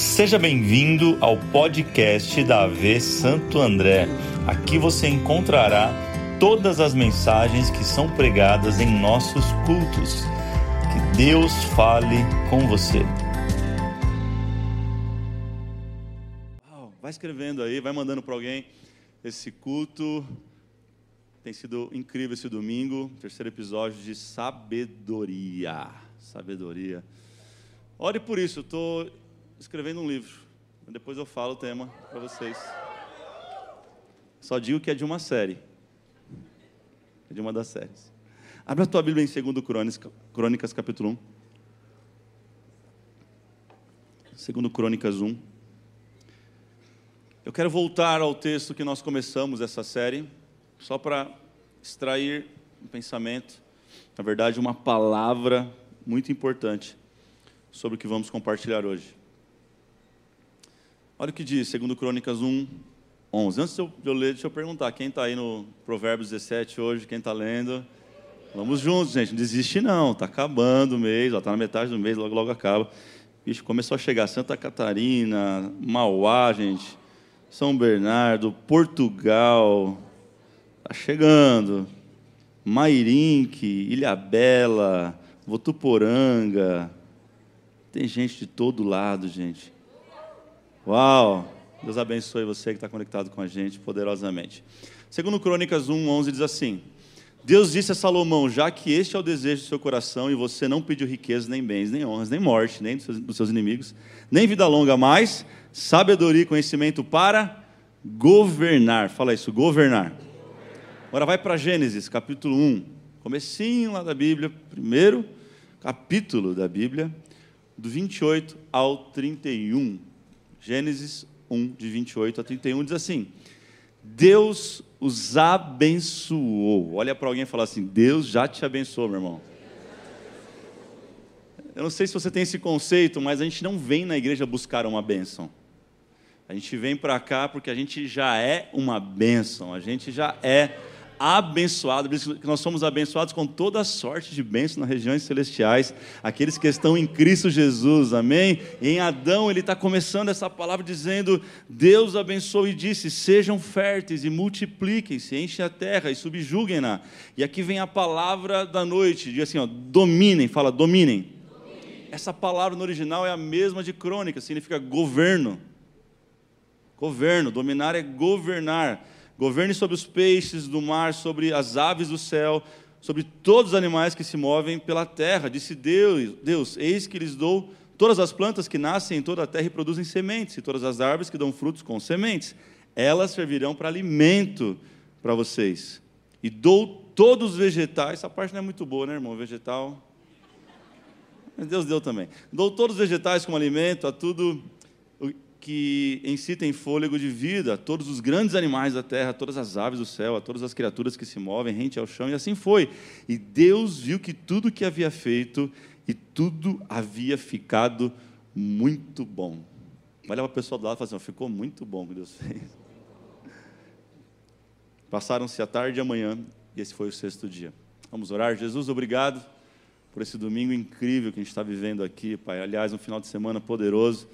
Seja bem-vindo ao podcast da AV Santo André. Aqui você encontrará todas as mensagens que são pregadas em nossos cultos. Que Deus fale com você. Vai escrevendo aí, vai mandando para alguém esse culto. Tem sido incrível esse domingo, terceiro episódio de sabedoria. Sabedoria. Ore por isso, estou escrevendo um livro. Depois eu falo o tema para vocês. Só digo que é de uma série. É de uma das séries. Abra a tua Bíblia em 2 Crônicas, Crônicas capítulo 1. 2 Crônicas 1. Eu quero voltar ao texto que nós começamos essa série, só para extrair um pensamento, na verdade, uma palavra muito importante sobre o que vamos compartilhar hoje. Olha o que diz, segundo Crônicas 1, 11. Antes de eu, ler, deixa eu perguntar, quem está aí no Provérbios 17 hoje, quem está lendo? Vamos juntos, gente, não desiste não, está acabando o mês, está na metade do mês, logo logo acaba. Bicho, começou a chegar Santa Catarina, Mauá, gente, São Bernardo, Portugal, está chegando, Mairinque, Ilhabela, Votuporanga, tem gente de todo lado, gente. Uau! Deus abençoe você que está conectado com a gente poderosamente. Segundo Crônicas 1, 11 diz assim: Deus disse a Salomão: Já que este é o desejo do seu coração e você não pediu riquezas, nem bens, nem honras, nem morte, nem dos seus, dos seus inimigos, nem vida longa, mas sabedoria e conhecimento para governar. Fala isso, governar. Agora vai para Gênesis, capítulo 1, comecinho lá da Bíblia, primeiro capítulo da Bíblia, do 28 ao 31. Gênesis 1, de 28 a 31, diz assim: Deus os abençoou. Olha para alguém e fala assim: Deus já te abençoou, meu irmão. Eu não sei se você tem esse conceito, mas a gente não vem na igreja buscar uma bênção. A gente vem para cá porque a gente já é uma bênção, a gente já é abençoado, que nós somos abençoados com toda sorte de bênçãos nas regiões celestiais, aqueles que estão em Cristo Jesus, amém? E em Adão ele está começando essa palavra dizendo: Deus abençoou e disse: sejam férteis e multipliquem-se, enchem a terra e subjuguem-na. E aqui vem a palavra da noite, diz assim: ó, dominem, fala, dominem. Essa palavra no original é a mesma de crônica, significa governo. Governo, dominar é governar Governe sobre os peixes do mar, sobre as aves do céu, sobre todos os animais que se movem pela terra. Disse Deus: Deus, eis que lhes dou todas as plantas que nascem em toda a terra e produzem sementes, e todas as árvores que dão frutos com sementes. Elas servirão para alimento para vocês. E dou todos os vegetais. Essa parte não é muito boa, né, irmão? Vegetal. Mas Deus deu também. Dou todos os vegetais como alimento a tudo que em si tem fôlego de vida, a todos os grandes animais da terra, a todas as aves do céu, a todas as criaturas que se movem rente ao chão, e assim foi. E Deus viu que tudo que havia feito e tudo havia ficado muito bom. Olha para a pessoa do lado e fala assim: ficou muito bom o que Deus fez. Passaram-se a tarde e a manhã, e esse foi o sexto dia. Vamos orar. Jesus, obrigado por esse domingo incrível que a gente está vivendo aqui, Pai. Aliás, um final de semana poderoso.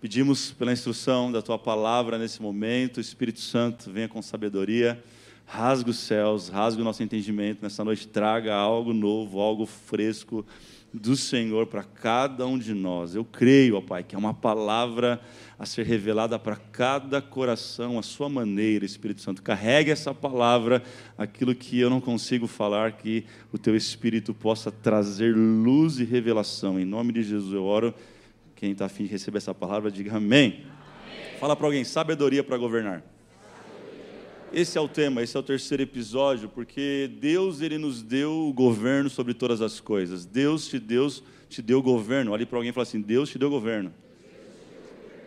Pedimos pela instrução da tua palavra nesse momento, Espírito Santo, venha com sabedoria, rasgue os céus, rasgue o nosso entendimento nessa noite, traga algo novo, algo fresco do Senhor para cada um de nós. Eu creio, ó Pai, que é uma palavra a ser revelada para cada coração, a sua maneira, Espírito Santo. Carregue essa palavra, aquilo que eu não consigo falar, que o teu Espírito possa trazer luz e revelação. Em nome de Jesus eu oro. Quem está afim de receber essa palavra, diga amém. amém. Fala para alguém, sabedoria para governar. Esse é o tema, esse é o terceiro episódio, porque Deus ele nos deu o governo sobre todas as coisas. Deus te deu, te deu governo. Olhe para alguém e fala assim: Deus te deu governo.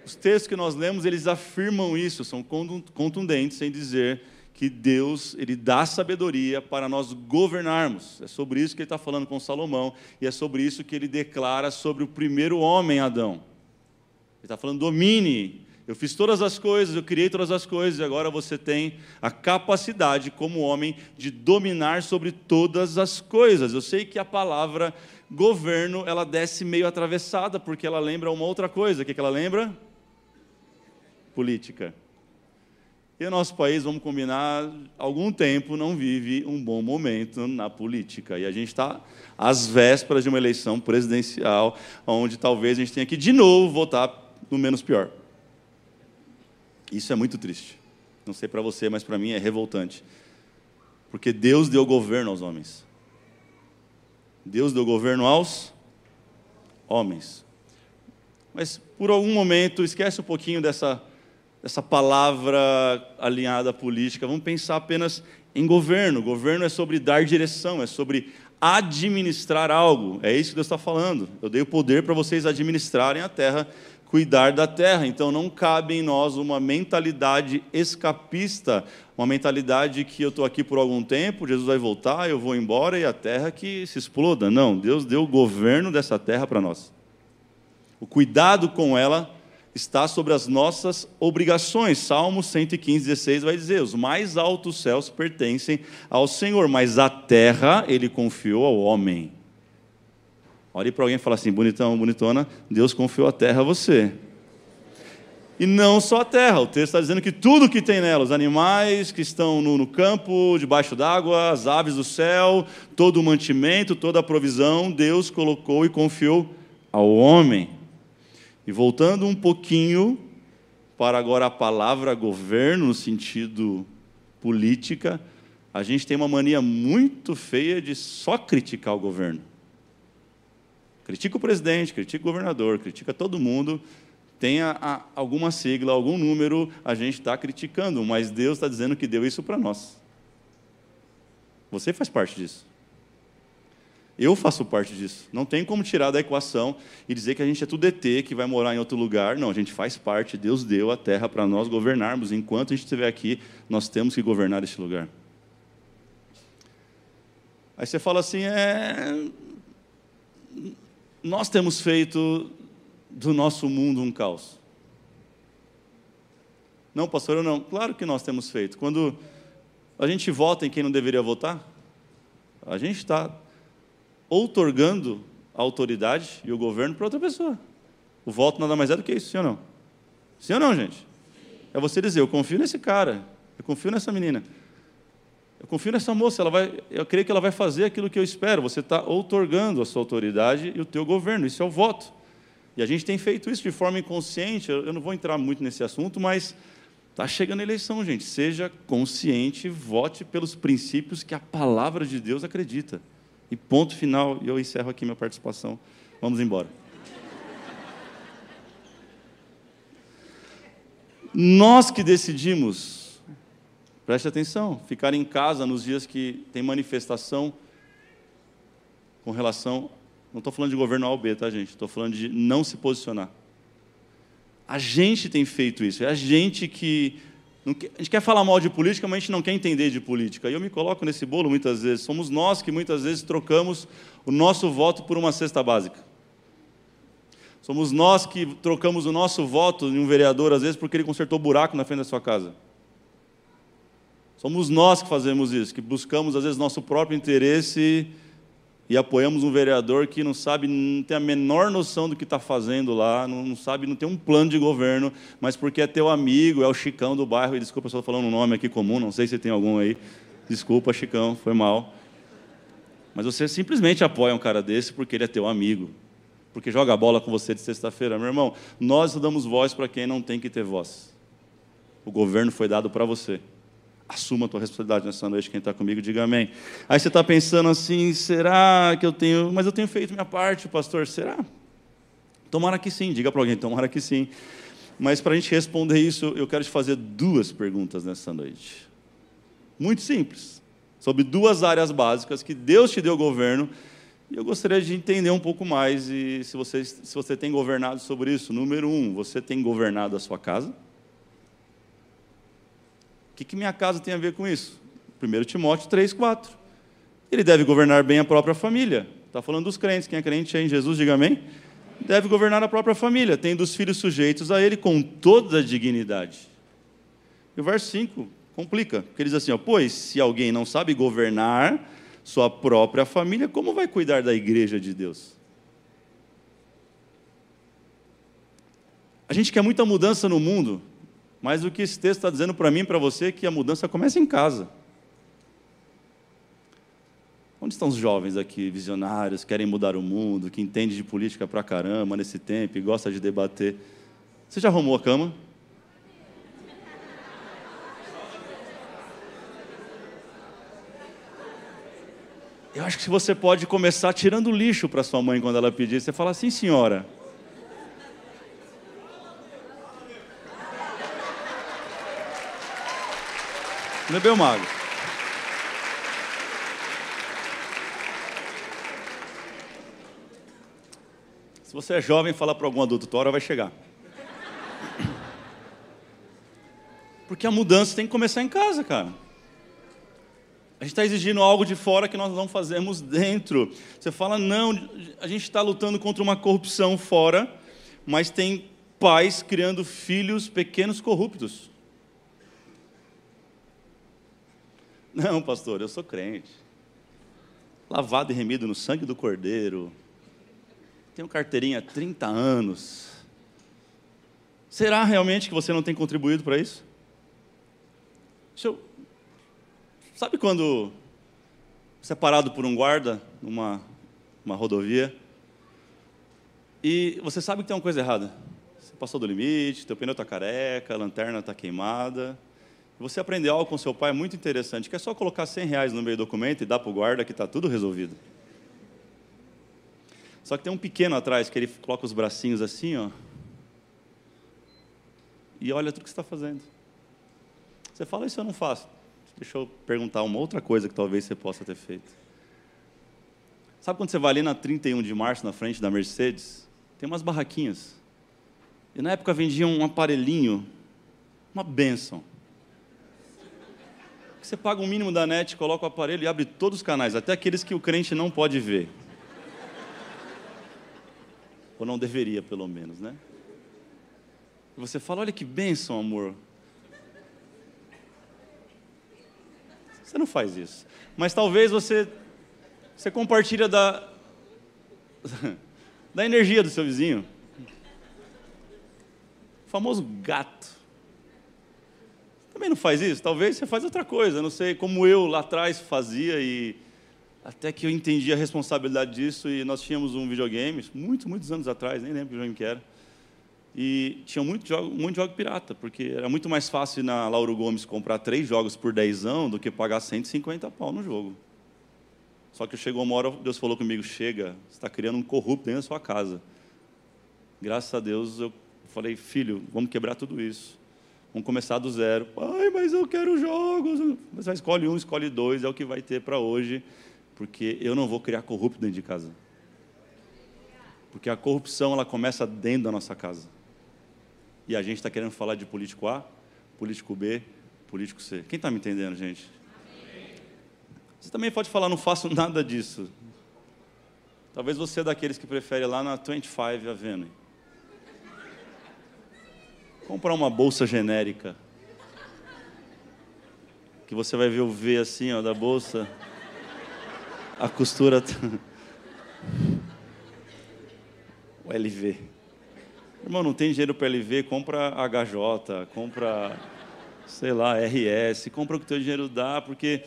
Os textos que nós lemos, eles afirmam isso, são contundentes em dizer que Deus ele dá sabedoria para nós governarmos. É sobre isso que ele está falando com Salomão e é sobre isso que ele declara sobre o primeiro homem, Adão. Ele está falando: domine. Eu fiz todas as coisas, eu criei todas as coisas, e agora você tem a capacidade, como homem, de dominar sobre todas as coisas. Eu sei que a palavra governo, ela desce meio atravessada, porque ela lembra uma outra coisa. O que, ela lembra? Política. E o nosso país, vamos combinar, algum tempo não vive um bom momento na política. E a gente está às vésperas de uma eleição presidencial, onde talvez a gente tenha que de novo votar no menos pior. Isso é muito triste. Não sei para você, mas para mim é revoltante. Porque Deus deu governo aos homens. Deus deu governo aos homens. Mas por algum momento, esquece um pouquinho dessa essa palavra alinhada à política. Vamos pensar apenas em governo. Governo é sobre dar direção, é sobre administrar algo. É isso que Deus está falando. Eu dei o poder para vocês administrarem a terra, cuidar da terra. Então não cabe em nós uma mentalidade escapista, uma mentalidade que eu estou aqui por algum tempo, Jesus vai voltar, eu vou embora e a terra que se exploda. Não, Deus deu o governo dessa terra para nós. O cuidado com ela está sobre as nossas obrigações. Salmo 115, 16 vai dizer: Os mais altos céus pertencem ao Senhor, mas a terra ele confiou ao homem. Olhe para alguém e fala assim: bonitão, bonitona, Deus confiou a terra a você. E não só a terra, o texto está dizendo que tudo que tem nela, os animais que estão no, no campo, debaixo d'água, as aves do céu, todo o mantimento, toda a provisão, Deus colocou e confiou ao homem. E voltando um pouquinho para agora a palavra governo, no sentido política, a gente tem uma mania muito feia de só criticar o governo. Critica o presidente, critica o governador, critica todo mundo. Tenha alguma sigla, algum número, a gente está criticando, mas Deus está dizendo que deu isso para nós. Você faz parte disso. Eu faço parte disso. Não tem como tirar da equação e dizer que a gente é tudo ET, que vai morar em outro lugar. Não, a gente faz parte. Deus deu a terra para nós governarmos. Enquanto a gente estiver aqui, nós temos que governar esse lugar. Aí você fala assim: é. Nós temos feito do nosso mundo um caos. Não, pastor, eu não. Claro que nós temos feito. Quando a gente vota em quem não deveria votar, a gente está outorgando a autoridade e o governo para outra pessoa. O voto nada mais é do que isso, sim ou não? Sim ou não, gente? É você dizer, eu confio nesse cara, eu confio nessa menina, eu confio nessa moça, ela vai, eu creio que ela vai fazer aquilo que eu espero. Você está outorgando a sua autoridade e o teu governo, isso é o voto. E a gente tem feito isso de forma inconsciente, eu não vou entrar muito nesse assunto, mas está chegando a eleição, gente. Seja consciente, vote pelos princípios que a palavra de Deus acredita. E ponto final, e eu encerro aqui minha participação. Vamos embora. Nós que decidimos, preste atenção, ficar em casa nos dias que tem manifestação com relação. Não estou falando de governo A ou B, tá, gente? Estou falando de não se posicionar. A gente tem feito isso, é a gente que a gente quer falar mal de política, mas a gente não quer entender de política. E eu me coloco nesse bolo muitas vezes. Somos nós que muitas vezes trocamos o nosso voto por uma cesta básica. Somos nós que trocamos o nosso voto em um vereador, às vezes, porque ele consertou buraco na frente da sua casa. Somos nós que fazemos isso, que buscamos, às vezes, nosso próprio interesse e apoiamos um vereador que não sabe, não tem a menor noção do que está fazendo lá, não, sabe, não tem um plano de governo, mas porque é teu amigo, é o Chicão do bairro, e desculpa, estou falando um nome aqui comum, não sei se tem algum aí, desculpa, Chicão, foi mal. Mas você simplesmente apoia um cara desse porque ele é teu amigo, porque joga bola com você de sexta-feira. Meu irmão, nós damos voz para quem não tem que ter voz. O governo foi dado para você. Assuma a tua responsabilidade nessa noite, quem está comigo, diga amém. Aí você está pensando assim, será que eu tenho. Mas eu tenho feito minha parte, pastor, será? Tomara que sim, diga para alguém, tomara que sim. Mas para a gente responder isso, eu quero te fazer duas perguntas nessa noite. Muito simples. Sobre duas áreas básicas que Deus te deu governo. E eu gostaria de entender um pouco mais. E se você, se você tem governado sobre isso. Número um, você tem governado a sua casa? Que, que minha casa tem a ver com isso? 1 Timóteo 3, 4. Ele deve governar bem a própria família. Está falando dos crentes. Quem é crente é em Jesus, diga amém. Deve governar a própria família, tendo os filhos sujeitos a ele com toda a dignidade. E o verso 5 complica, porque ele diz assim: ó, Pois se alguém não sabe governar sua própria família, como vai cuidar da igreja de Deus? A gente quer muita mudança no mundo, mas o que esse texto está dizendo para mim e para você é que a mudança começa em casa. Onde estão os jovens aqui, visionários, querem mudar o mundo, que entendem de política pra caramba nesse tempo e gosta de debater? Você já arrumou a cama? Eu acho que você pode começar tirando lixo para sua mãe quando ela pedir. Você fala assim, senhora, Bebeu mago. Se você é jovem, fala para algum adulto, tua hora vai chegar. Porque a mudança tem que começar em casa, cara. A gente está exigindo algo de fora que nós não fazemos dentro. Você fala, não, a gente está lutando contra uma corrupção fora, mas tem pais criando filhos pequenos corruptos. Não, pastor, eu sou crente. Lavado e remido no sangue do Cordeiro. Tenho carteirinha há 30 anos. Será realmente que você não tem contribuído para isso? Eu... Sabe quando você é parado por um guarda numa uma rodovia e você sabe que tem uma coisa errada? Você passou do limite, teu pneu está careca, a lanterna está queimada você aprendeu algo com seu pai muito interessante, que é só colocar 100 reais no meio do documento e dar para o guarda que está tudo resolvido. Só que tem um pequeno atrás que ele coloca os bracinhos assim, ó, e olha tudo que você está fazendo. Você fala, isso eu não faço. Deixa eu perguntar uma outra coisa que talvez você possa ter feito. Sabe quando você vai ali na 31 de março, na frente da Mercedes? Tem umas barraquinhas. E na época vendiam um aparelhinho, uma bênção. Você paga o um mínimo da net, coloca o aparelho e abre todos os canais, até aqueles que o crente não pode ver. Ou não deveria, pelo menos, né? E você fala: olha que bênção, amor. Você não faz isso. Mas talvez você, você compartilha da, da energia do seu vizinho. O famoso gato. Também não faz isso? Talvez você faz outra coisa, não sei, como eu lá atrás fazia e até que eu entendi a responsabilidade disso e nós tínhamos um videogame, muitos, muitos anos atrás, nem lembro que videogame que era, e tinha muito jogo, muito jogo pirata, porque era muito mais fácil na Lauro Gomes comprar três jogos por dezão do que pagar 150 pau no jogo. Só que chegou uma hora, Deus falou comigo, chega, você está criando um corrupto dentro da sua casa. Graças a Deus eu falei, filho, vamos quebrar tudo isso. Vamos começar do zero. Pai, mas eu quero jogos. Você escolhe um, escolhe dois, é o que vai ter para hoje, porque eu não vou criar corrupto dentro de casa. Porque a corrupção ela começa dentro da nossa casa. E a gente está querendo falar de político A, político B, político C. Quem está me entendendo, gente? Você também pode falar, não faço nada disso. Talvez você é daqueles que prefere lá na 25 Avenue comprar uma bolsa genérica. Que você vai ver o V assim, ó, da bolsa. A costura. o LV. Irmão, não tem dinheiro para LV, compra HJ, compra, sei lá, RS, compra o que o teu dinheiro dá, porque.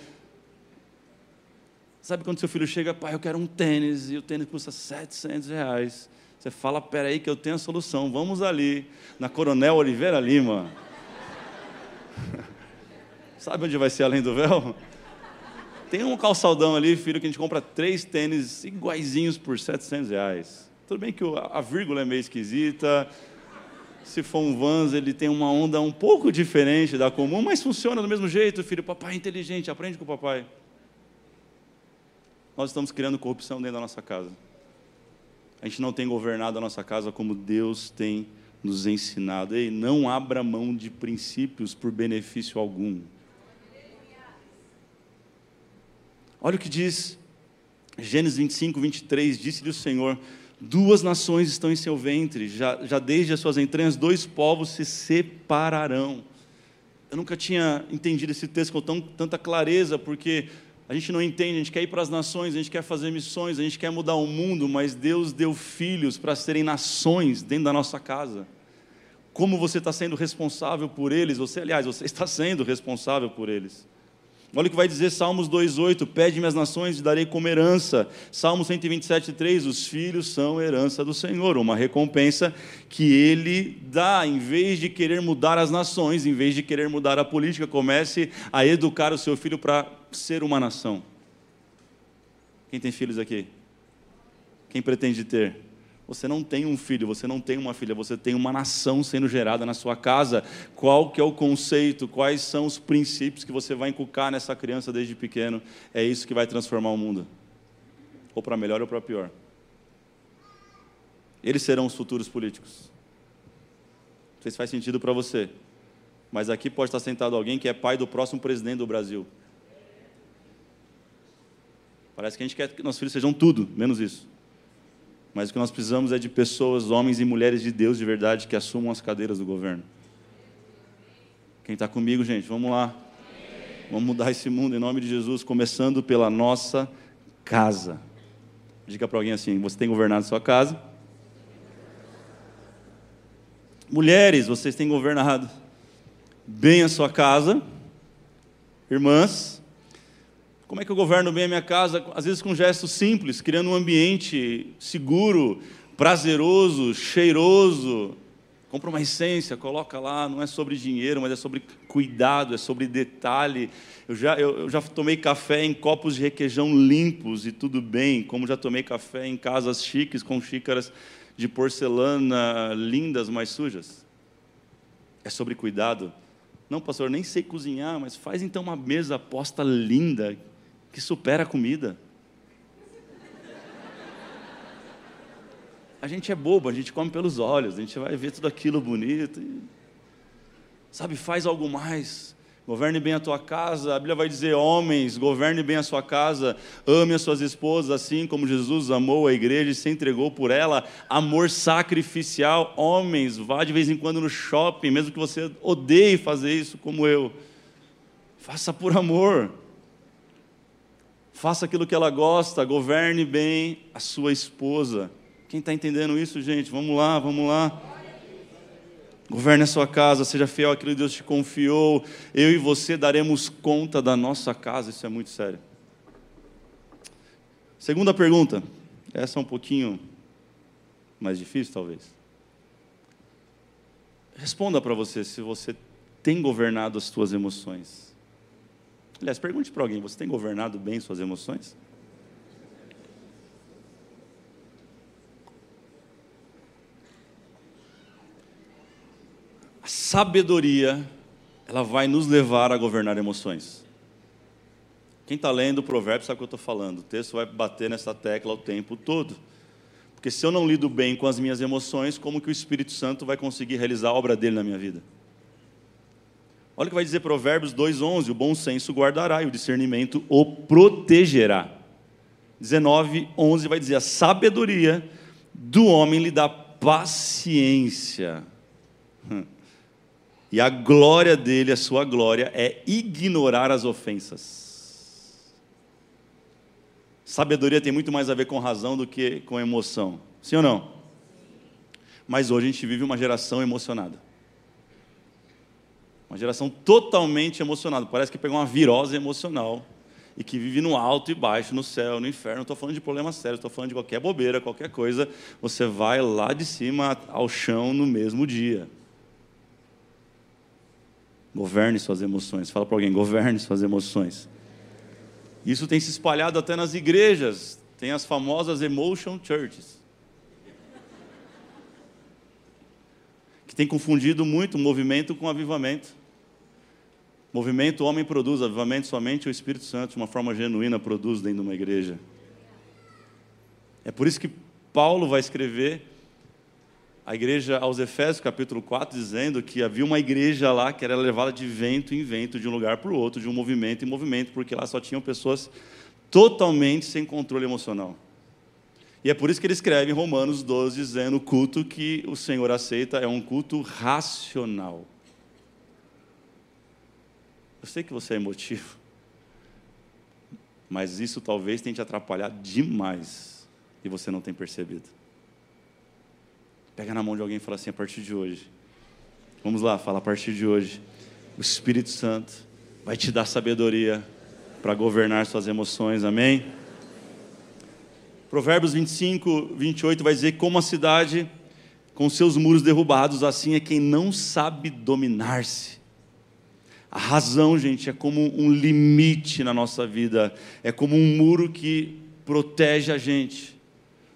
Sabe quando seu filho chega, pai, eu quero um tênis, e o tênis custa 700 reais. Você fala, peraí que eu tenho a solução, vamos ali, na Coronel Oliveira Lima. Sabe onde vai ser além do véu? Tem um calçadão ali, filho, que a gente compra três tênis iguaizinhos por 700 reais. Tudo bem que a vírgula é meio esquisita, se for um Vans, ele tem uma onda um pouco diferente da comum, mas funciona do mesmo jeito, filho. Papai é inteligente, aprende com o papai. Nós estamos criando corrupção dentro da nossa casa a gente não tem governado a nossa casa como Deus tem nos ensinado. Ei, não abra mão de princípios por benefício algum. Olha o que diz Gênesis 25, 23, disse-lhe o Senhor, duas nações estão em seu ventre, já, já desde as suas entranhas dois povos se separarão. Eu nunca tinha entendido esse texto com tão, tanta clareza, porque A gente não entende, a gente quer ir para as nações, a gente quer fazer missões, a gente quer mudar o mundo, mas Deus deu filhos para serem nações dentro da nossa casa. Como você está sendo responsável por eles? Você, aliás, você está sendo responsável por eles. Olha o que vai dizer Salmos 2,8: Pede-me as nações e darei como herança. Salmos 127,3: Os filhos são herança do Senhor, uma recompensa que Ele dá, em vez de querer mudar as nações, em vez de querer mudar a política, comece a educar o seu filho para ser uma nação. Quem tem filhos aqui? Quem pretende ter? Você não tem um filho, você não tem uma filha, você tem uma nação sendo gerada na sua casa. Qual que é o conceito? Quais são os princípios que você vai inculcar nessa criança desde pequeno? É isso que vai transformar o mundo. Ou para melhor ou para pior. Eles serão os futuros políticos. Não sei se faz sentido para você. Mas aqui pode estar sentado alguém que é pai do próximo presidente do Brasil. Parece que a gente quer que nossos filhos sejam tudo, menos isso. Mas o que nós precisamos é de pessoas, homens e mulheres de Deus de verdade, que assumam as cadeiras do governo. Quem está comigo, gente? Vamos lá. Vamos mudar esse mundo em nome de Jesus, começando pela nossa casa. Diga para alguém assim: você tem governado sua casa? Mulheres, vocês têm governado bem a sua casa. Irmãs, como é que eu governo bem a minha casa? Às vezes com gestos simples, criando um ambiente seguro, prazeroso, cheiroso. Compra uma essência, coloca lá, não é sobre dinheiro, mas é sobre cuidado, é sobre detalhe. Eu já, eu, eu já tomei café em copos de requeijão limpos e tudo bem, como já tomei café em casas chiques com xícaras de porcelana lindas, mas sujas. É sobre cuidado. Não, pastor, nem sei cozinhar, mas faz então uma mesa posta linda, que supera a comida. A gente é bobo, a gente come pelos olhos, a gente vai ver tudo aquilo bonito. E, sabe, faz algo mais. Governe bem a tua casa. A Bíblia vai dizer: homens, governe bem a sua casa, ame as suas esposas, assim como Jesus amou a igreja e se entregou por ela. Amor sacrificial. Homens, vá de vez em quando no shopping, mesmo que você odeie fazer isso, como eu. Faça por amor faça aquilo que ela gosta, governe bem a sua esposa. Quem está entendendo isso, gente? Vamos lá, vamos lá. Governe a sua casa, seja fiel àquilo que Deus te confiou. Eu e você daremos conta da nossa casa, isso é muito sério. Segunda pergunta, essa é um pouquinho mais difícil, talvez. Responda para você se você tem governado as suas emoções. Aliás, pergunte para alguém: você tem governado bem suas emoções? A sabedoria, ela vai nos levar a governar emoções. Quem está lendo o provérbio sabe o que eu estou falando. O texto vai bater nessa tecla o tempo todo. Porque se eu não lido bem com as minhas emoções, como que o Espírito Santo vai conseguir realizar a obra dele na minha vida? Olha o que vai dizer Provérbios 2,11: o bom senso guardará e o discernimento o protegerá. 19,11 vai dizer: a sabedoria do homem lhe dá paciência. E a glória dele, a sua glória, é ignorar as ofensas. Sabedoria tem muito mais a ver com razão do que com emoção. Sim ou não? Mas hoje a gente vive uma geração emocionada. Uma geração totalmente emocionada. Parece que pegou uma virose emocional e que vive no alto e baixo, no céu, no inferno. Estou falando de problemas sérios, estou falando de qualquer bobeira, qualquer coisa. Você vai lá de cima ao chão no mesmo dia. Governe suas emoções. Fala para alguém, governe suas emoções. Isso tem se espalhado até nas igrejas. Tem as famosas emotion churches. Que tem confundido muito movimento com avivamento. Movimento, o homem produz, avivamento somente o Espírito Santo, de uma forma genuína, produz dentro de uma igreja. É por isso que Paulo vai escrever a igreja aos Efésios, capítulo 4, dizendo que havia uma igreja lá que era levada de vento em vento, de um lugar para o outro, de um movimento em movimento, porque lá só tinham pessoas totalmente sem controle emocional. E é por isso que ele escreve em Romanos 12, dizendo: o culto que o Senhor aceita é um culto racional. Eu sei que você é emotivo. Mas isso talvez tenha te atrapalhado demais e você não tem percebido. Pega na mão de alguém e fala assim: a partir de hoje. Vamos lá, fala a partir de hoje. O Espírito Santo vai te dar sabedoria para governar suas emoções, amém? Provérbios 25, 28 vai dizer: Como a cidade com seus muros derrubados, assim é quem não sabe dominar-se. A razão, gente, é como um limite na nossa vida, é como um muro que protege a gente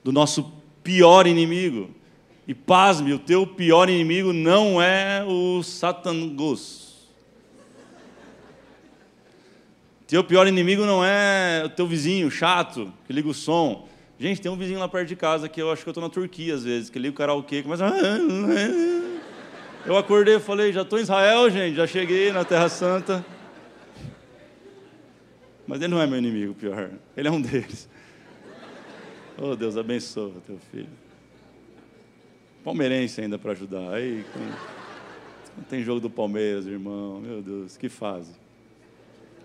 do nosso pior inimigo. E pasme, o teu pior inimigo não é o Satangos. Teu pior inimigo não é o teu vizinho chato, que liga o som. Gente, tem um vizinho lá perto de casa que eu acho que eu estou na Turquia às vezes, que liga o karaokê, começa. Eu acordei e falei, já estou em Israel, gente, já cheguei na Terra Santa. Mas ele não é meu inimigo, pior. Ele é um deles. Oh, Deus, abençoa teu filho. Palmeirense ainda para ajudar. Aí, quando tem jogo do Palmeiras, irmão, meu Deus, que fase.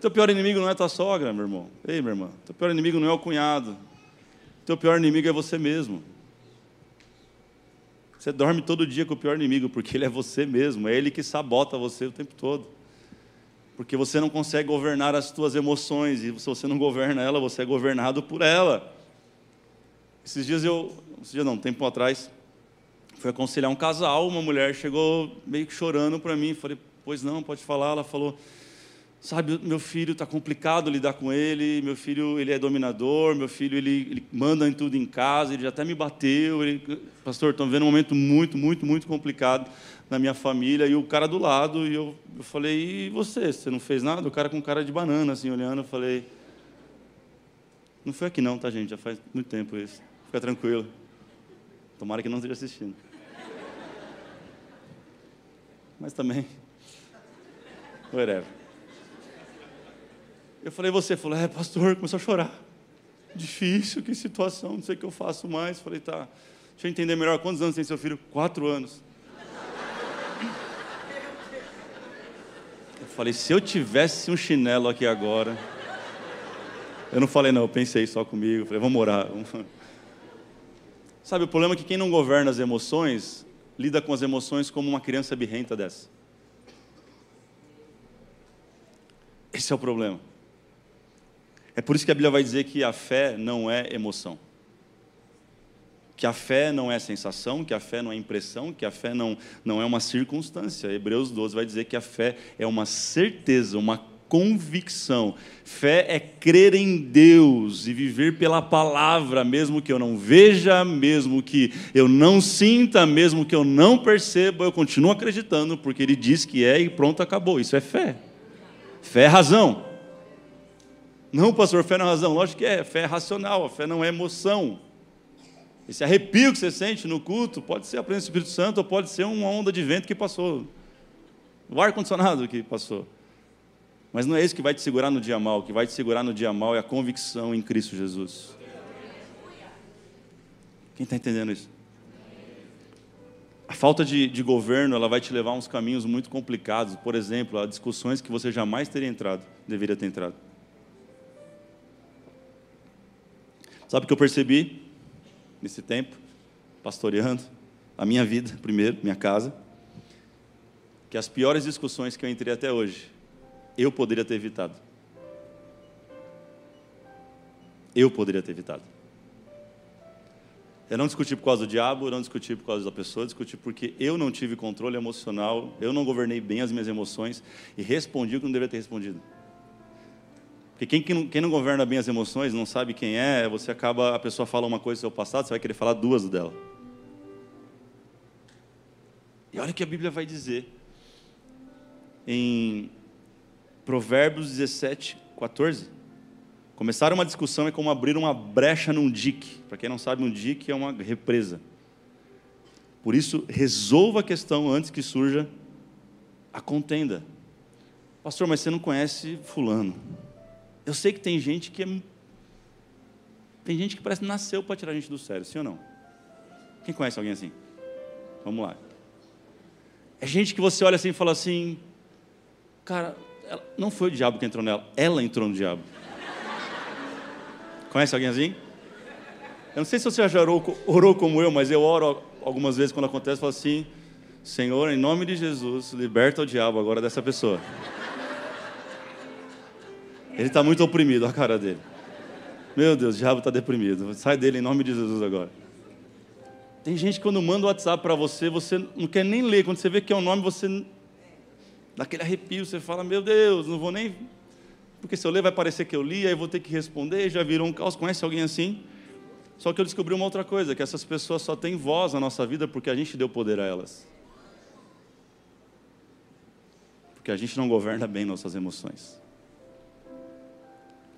Teu pior inimigo não é tua sogra, meu irmão. Ei, minha irmã, teu pior inimigo não é o cunhado. Teu pior inimigo é você mesmo. Você dorme todo dia com o pior inimigo, porque ele é você mesmo, é ele que sabota você o tempo todo. Porque você não consegue governar as suas emoções, e se você não governa ela, você é governado por ela. Esses dias eu, esses dias não, um tempo atrás, fui aconselhar um casal, uma mulher chegou meio que chorando para mim, falei, pois não, pode falar. Ela falou, sabe, meu filho está complicado lidar com ele, meu filho ele é dominador, meu filho ele, ele, manda em tudo em casa, ele já até me bateu, ele, pastor, estou vendo um momento muito, muito, muito complicado na minha família, e o cara do lado, e eu, eu falei, e você, você não fez nada? O cara com cara de banana, assim, olhando, eu falei, não foi aqui não, tá gente, já faz muito tempo isso, fica tranquilo, tomara que não esteja assistindo. Mas também, whatever. Eu falei, você? Falou, é, pastor, começou a chorar. Difícil, que situação, não sei o que eu faço mais. Falei, tá, deixa eu entender melhor. Quantos anos tem seu filho? Quatro anos. Eu falei, se eu tivesse um chinelo aqui agora. Eu não falei, não, eu pensei só comigo. Falei, vamos orar. Sabe, o problema é que quem não governa as emoções, lida com as emoções como uma criança birrenta dessa. Esse é o problema. É por isso que a Bíblia vai dizer que a fé não é emoção. Que a fé não é sensação, que a fé não é impressão, que a fé não, não é uma circunstância. Hebreus 12 vai dizer que a fé é uma certeza, uma convicção. Fé é crer em Deus e viver pela palavra, mesmo que eu não veja, mesmo que eu não sinta, mesmo que eu não perceba, eu continuo acreditando, porque Ele diz que é e pronto, acabou. Isso é fé. Fé é razão. Não, pastor, fé é razão. Lógico que é, fé é racional, a fé não é emoção. Esse arrepio que você sente no culto pode ser a presença do Espírito Santo ou pode ser uma onda de vento que passou. O ar-condicionado que passou. Mas não é isso que vai te segurar no dia mal. O que vai te segurar no dia mal é a convicção em Cristo Jesus. Quem está entendendo isso? A falta de, de, governo ela vai te levar a uns caminhos muito complicados. Por exemplo, a discussões que você jamais teria entrado, deveria ter entrado. Sabe o que eu percebi nesse tempo, pastoreando a minha vida, primeiro, minha casa? Que as piores discussões que eu entrei até hoje, eu poderia ter evitado. Eu poderia ter evitado. Eu não discuti por causa do diabo, eu não discuti por causa da pessoa, eu discuti porque eu não tive controle emocional, eu não governei bem as minhas emoções e respondi o que não deveria ter respondido. Porque quem, quem, não, governa bem as emoções, não sabe quem é, você acaba, a pessoa fala uma coisa do seu passado, você vai querer falar duas dela. E olha o que a Bíblia vai dizer em Provérbios 17, 14. Começar uma discussão é como abrir uma brecha num dique. Para quem não sabe, um dique é uma represa. Por isso, resolva a questão antes que surja a contenda. Pastor, mas você não conhece Fulano. Eu sei que tem gente que é... Tem gente que parece que nasceu para tirar a gente do sério, sim ou não? Quem conhece alguém assim? Vamos lá. É gente que você olha assim e fala assim, cara, não foi o diabo que entrou nela, ela entrou no diabo. Conhece alguém assim? Eu não sei se você já orou, orou como eu, mas eu oro algumas vezes quando acontece, falo assim: Senhor, em nome de Jesus, liberta o diabo agora dessa pessoa. Ele está muito oprimido, a cara dele. Meu Deus, o diabo está deprimido. Sai dele em nome de Jesus agora. Tem gente que quando manda o WhatsApp para você, você não quer nem ler. Quando você vê que é o um nome, você dá aquele arrepio. Você fala, meu Deus, não vou nem. Porque se eu ler vai parecer que eu li, aí vou ter que responder. Já virou um caos. Conhece alguém assim? Só que eu descobri uma outra coisa: que essas pessoas só têm voz na nossa vida porque a gente deu poder a elas. Porque a gente não governa bem nossas emoções.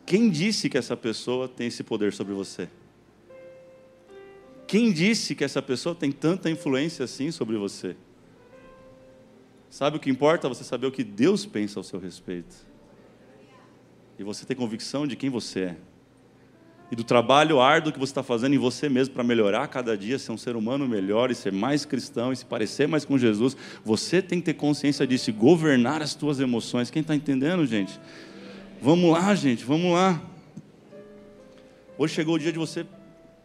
Quem disse que essa pessoa tem esse poder sobre você? Quem disse que essa pessoa tem tanta influência assim sobre você? Sabe o que importa? Você saber o que Deus pensa ao seu respeito. E você ter convicção de quem você é. E do trabalho árduo que você está fazendo em você mesmo para melhorar cada dia, ser um ser humano melhor e ser mais cristão e se parecer mais com Jesus. Você tem que ter consciência disso e governar as suas emoções. Quem está entendendo, gente? Vamos lá, gente, vamos lá. Hoje chegou o dia de você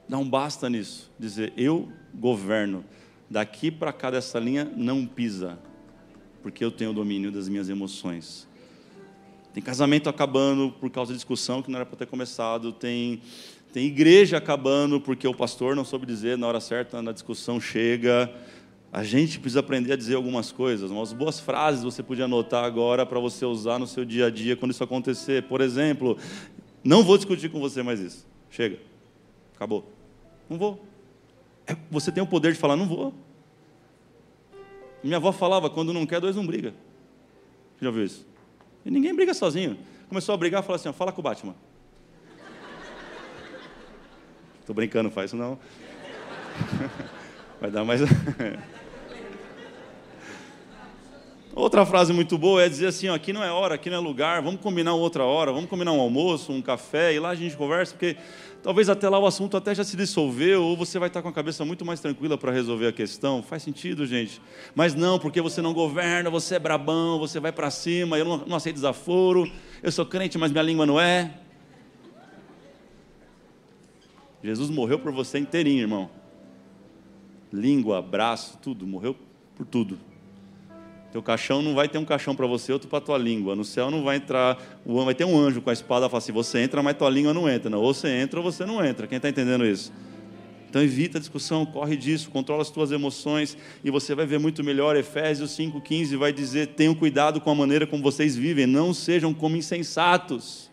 dar um basta nisso, dizer: eu governo. Daqui para cá dessa linha não pisa, porque eu tenho o domínio das minhas emoções. Tem casamento acabando por causa de discussão que não era para ter começado. Tem, tem igreja acabando porque o pastor não soube dizer na hora certa, na discussão chega. A gente precisa aprender a dizer algumas coisas, umas boas frases você podia anotar agora para você usar no seu dia a dia quando isso acontecer. Por exemplo, não vou discutir com você mais isso. Chega. Acabou. Não vou. É, você tem o poder de falar, não vou. Minha avó falava, quando não quer, dois não briga. Já ouviu isso? E ninguém briga sozinho. Começou a brigar, falou assim, fala com o Batman. Estou brincando, faz isso não. Vai dar mais. Outra frase muito boa é dizer assim: ó, aqui não é hora, aqui não é lugar, vamos combinar outra hora, vamos combinar um almoço, um café, e lá a gente conversa, porque talvez até lá o assunto até já se dissolveu, ou você vai estar com a cabeça muito mais tranquila para resolver a questão. Faz sentido, gente. Mas não, porque você não governa, você é brabão, você vai para cima, eu não, não aceito desaforo, eu sou crente, mas minha língua não é. Jesus morreu por você inteirinho, irmão. Língua, braço, tudo, morreu por tudo. Teu caixão não vai ter um caixão para você, outro para tua língua. No céu não vai entrar, vai ter um anjo com a espada fala assim: você entra, mas tua língua não entra. Não, ou você entra ou você não entra. Quem está entendendo isso? Então evita a discussão, corre disso, controla as tuas emoções e você vai ver muito melhor. Efésios 5,15 vai dizer: tenham cuidado com a maneira como vocês vivem, não sejam como insensatos,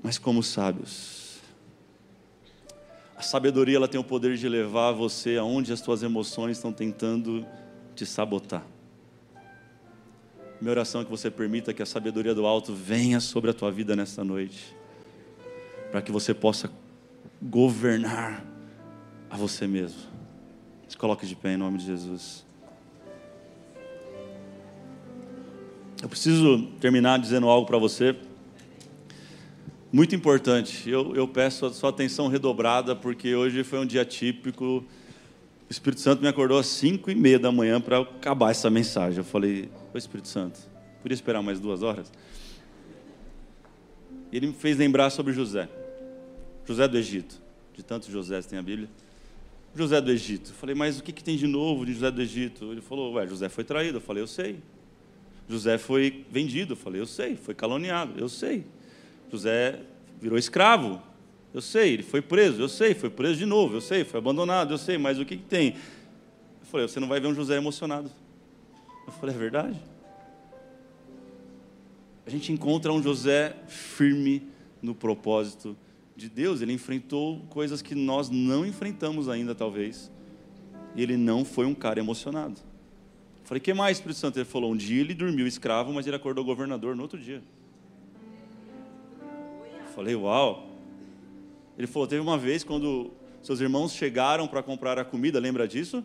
mas como sábios. A sabedoria ela tem o poder de levar você aonde as tuas emoções estão tentando te sabotar. Minha oração é que você permita que a sabedoria do alto venha sobre a tua vida nesta noite, para que você possa governar a você mesmo. Se coloque de pé em nome de Jesus. Eu preciso terminar dizendo algo para você. Muito importante. Eu, eu peço a sua atenção redobrada, porque hoje foi um dia típico. O Espírito Santo me acordou às cinco e meia da manhã para acabar essa mensagem. Eu falei, o Espírito Santo. Podia esperar mais duas horas? Ele me fez lembrar sobre José. José do Egito. De tantos José tem a Bíblia. José do Egito. Eu falei, mas o que, que tem de novo de José do Egito? Ele falou, ué, José foi traído. Eu falei, eu sei. José foi vendido. Eu falei, eu sei. Foi caluniado. Eu sei. José virou escravo. Eu sei. Ele foi preso. Eu sei. Foi preso de novo. Eu sei. Foi abandonado. Eu sei. Mas o que, que tem? Eu falei, você não vai ver um José emocionado. Eu falei, é verdade? A gente encontra um José firme no propósito de Deus. Ele enfrentou coisas que nós não enfrentamos ainda, talvez. E ele não foi um cara emocionado. Eu falei, que mais, Espírito Santo? Ele falou, um dia ele dormiu escravo, mas ele acordou governador no outro dia. Eu falei, uau. Ele falou, teve uma vez quando seus irmãos chegaram para comprar a comida, lembra disso?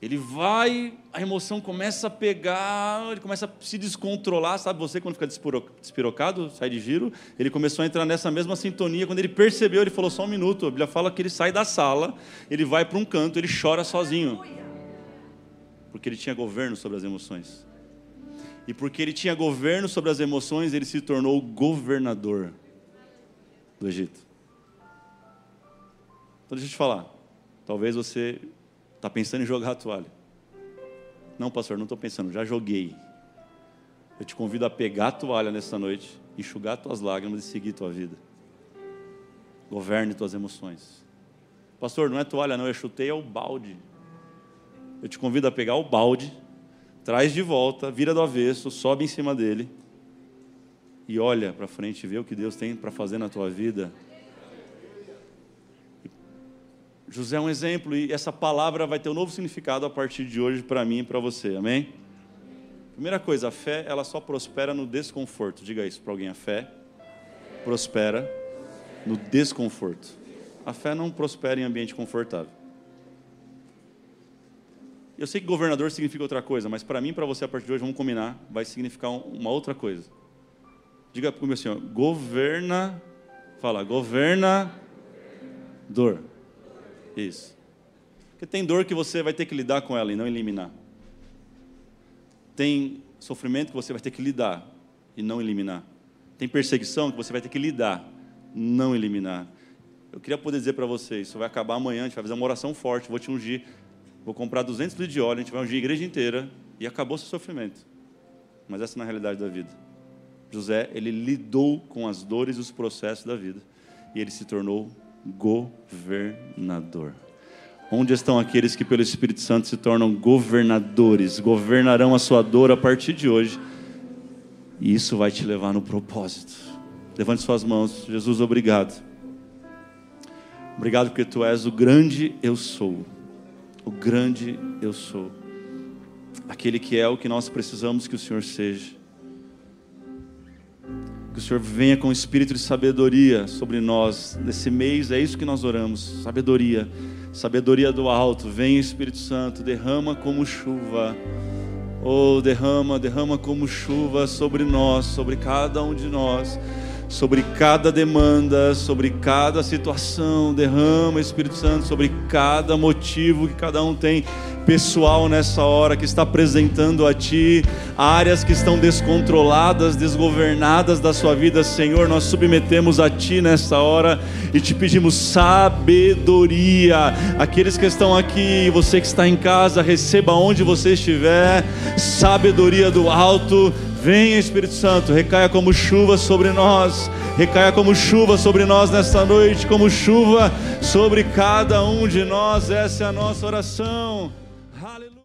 Ele vai, a emoção começa a pegar, ele começa a se descontrolar, sabe você quando fica despirocado, sai de giro? Ele começou a entrar nessa mesma sintonia, quando ele percebeu, ele falou só um minuto, a Bíblia fala que ele sai da sala, ele vai para um canto, ele chora sozinho. Porque ele tinha governo sobre as emoções. E porque ele tinha governo sobre as emoções, ele se tornou governador. do Egito. Então deixa eu te falar. Talvez você está pensando em jogar a toalha. Não, pastor, não estou pensando, já joguei. Eu te convido a pegar a toalha nessa noite, enxugar tuas lágrimas e seguir tua vida. Governe tuas emoções. Pastor, não é toalha, não, eu chutei é o balde. Eu te convido a pegar o balde, traz de volta, vira do avesso, sobe em cima dele e olha para frente e vê o que Deus tem para fazer na tua vida. José é um exemplo e essa palavra vai ter um novo significado a partir de hoje para mim e para você, amém? Primeira coisa, a fé ela só prospera no desconforto. Diga isso para alguém: a fé prospera no desconforto. A fé não prospera em ambiente confortável. Eu sei que governador significa outra coisa, mas para mim e para você a partir de hoje, vamos combinar, vai significar uma outra coisa. Diga comigo assim, ó, governa, fala, governa dor. Isso. Porque tem dor que você vai ter que lidar com ela e não eliminar. Tem sofrimento que você vai ter que lidar e não eliminar. Tem perseguição que você vai ter que lidar, não eliminar. Eu queria poder dizer para vocês, isso vai acabar amanhã, a gente vai fazer uma oração forte, vou te ungir, vou comprar 200 litros de óleo, a gente vai ungir a igreja inteira e acabou seu sofrimento. Mas essa é a realidade da vida. José, ele lidou com as dores e os processos da vida e ele se tornou governador. Onde estão aqueles que pelo Espírito Santo se tornam governadores? Governarão a sua dor a partir de hoje. E isso vai te levar no propósito. Levante suas mãos. Jesus, obrigado. Obrigado porque tu és o grande eu sou. O grande eu sou. Aquele que é o que nós precisamos que o Senhor seja. Que o Senhor venha com espírito de sabedoria sobre nós nesse mês, é isso que nós oramos, sabedoria, sabedoria do alto. Vem Espírito Santo, derrama como chuva. Oh, derrama, derrama como chuva sobre nós, sobre cada um de nós, sobre cada demanda, sobre cada situação. Derrama, Espírito Santo, sobre cada motivo que cada um tem pessoal nessa hora que está apresentando a Ti áreas que estão descontroladas, desgovernadas da sua vida, Senhor. Nós submetemos a Ti nessa hora e te pedimos sabedoria. Aqueles que estão aqui, você que está em casa, receba onde você estiver, sabedoria do alto. Venha Espírito Santo, recaia como chuva sobre nós, recaia como chuva sobre nós nesta noite, como chuva sobre cada um de nós. Essa é a nossa oração. Hallelujah.